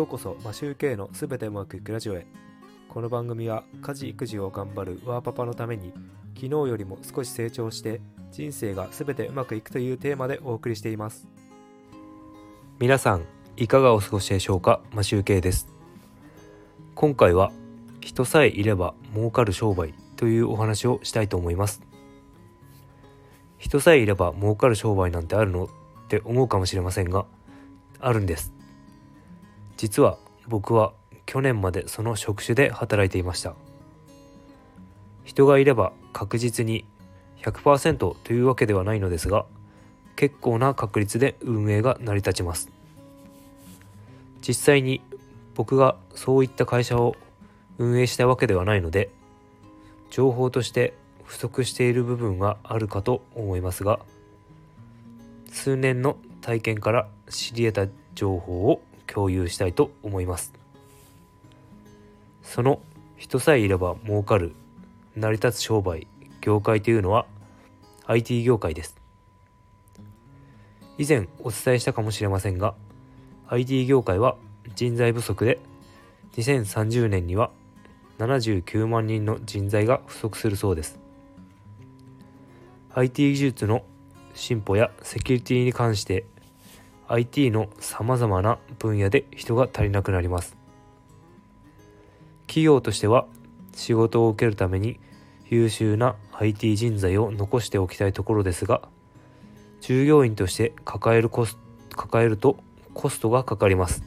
ようこそマシューケイのすべてうまくいくラジオへ。この番組は家事育児を頑張るワーパパのために昨日よりも少し成長して人生がすべてうまくいくというテーマでお送りしています。皆さんいかがお過ごしでしょうか？マシューケイです。今回は人さえいれば儲かる商売というお話をしたいと思います。人さえいれば儲かる商売なんてあるの？って思うかもしれませんがあるんです。実は僕は去年までその職種で働いていました。人がいれば確実に100%というわけではないのですが結構な確率で運営が成り立ちます。実際に僕がそういった会社を運営したわけではないので情報として不足している部分はあるかと思いますが数年の体験から知り得た情報を共有したいと思います。その人さえいれば儲かる成り立つ商売業界というのは IT 業界です。以前お伝えしたかもしれませんが IT 業界は人材不足で2030年には79万人の人材が不足するそうです。IT 技術の進歩やセキュリティに関して IT のさまざまな分野で人が足りなくなります。企業としては仕事を受けるために優秀な IT 人材を残しておきたいところですが従業員として抱えるコス抱えるとコストがかかります。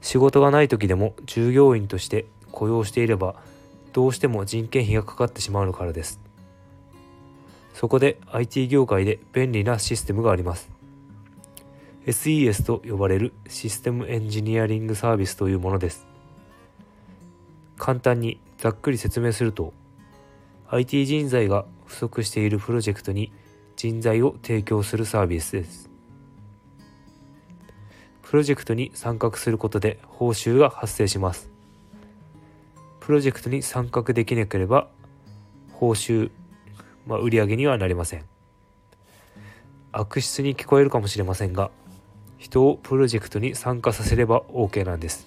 仕事がない時でも従業員として雇用していればどうしても人件費がかかってしまうのからです。そこで IT 業界で便利なシステムがあります。SES と呼ばれるシステムエンジニアリングサービスというものです。簡単にざっくり説明すると IT 人材が不足しているプロジェクトに人材を提供するサービスです。プロジェクトに参画することで報酬が発生します。プロジェクトに参画できなければ報酬、まあ、売上にはなりません。悪質に聞こえるかもしれませんが人をプロジェクトに参加させれば OK なんです。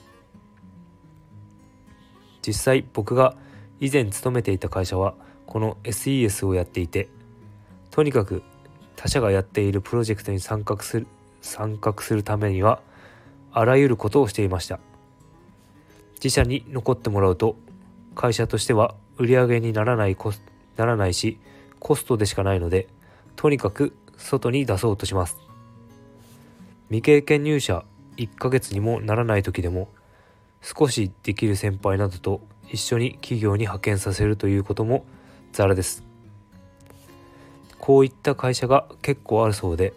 実際僕が以前勤めていた会社はこの SES をやっていてとにかく他社がやっているプロジェクトに参画する参画するためにはあらゆることをしていました。自社に残ってもらうと会社としては売り上げにならないならないしコストでしかないのでとにかく外に出そうとします。未経験入社1ヶ月にもならない時でも少しできる先輩などと一緒に企業に派遣させるということもザラです。こういった会社が結構あるそうで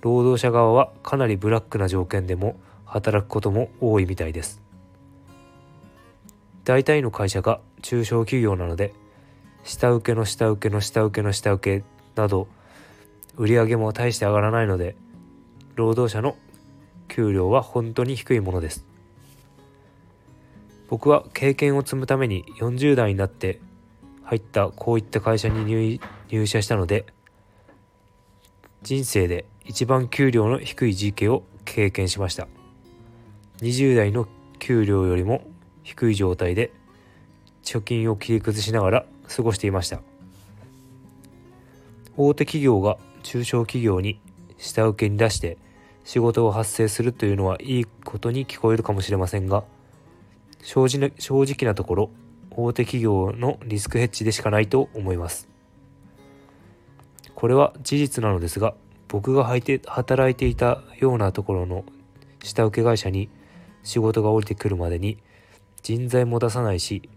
労働者側はかなりブラックな条件でも働くことも多いみたいです。大体の会社が中小企業なので下請けの下請けの下請けの下請けなど売り上げも大して上がらないので労働者の給料は本当に低いものです。僕は経験を積むために40代になって入ったこういった会社に入社したので人生で一番給料の低い時期を経験しました。20代の給料よりも低い状態で貯金を切り崩しながら過ごしていました。大手企業が中小企業に下請けに出して仕事を発生するというのはいいことに聞こえるかもしれませんが正直正直なところ大手企業のリスクヘッジでしかないと思います。これは事実なのですが僕が働いていたようなところの下請け会社に仕事が降りてくるまでに人材も出さないし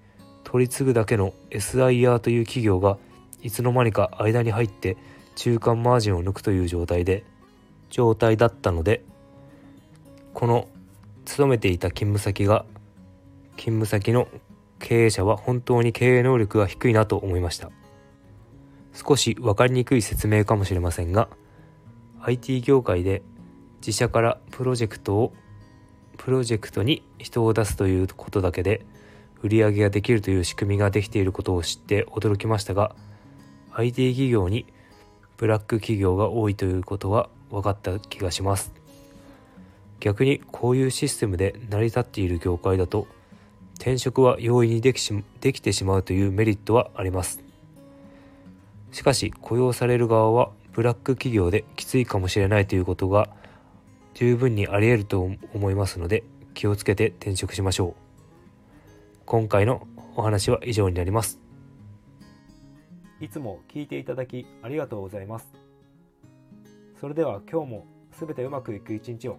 取り継ぐだけの SIR という企業がいつの間にか間に入って中間マージンを抜くという状態で状態だったのでこの勤めていた勤務先が勤務先の経営者は本当に経営能力が低いなと思いました。少し分かりにくい説明かもしれませんが IT 業界で自社からプロジェクトをプロジェクトに人を出すということだけで売り上げができるという仕組みができていることを知って驚きましたが IT 企業にブラック企業が多いということは分かった気がします。逆にこういうシステムで成り立っている業界だと転職は容易にできしできてしまうというメリットはあります。しかし雇用される側はブラック企業できついかもしれないということが十分にあり得ると思いますので気をつけて転職しましょう。今回のお話は以上になります。いつも聞いていただきありがとうございます。それでは今日も全てうまくいく一日を。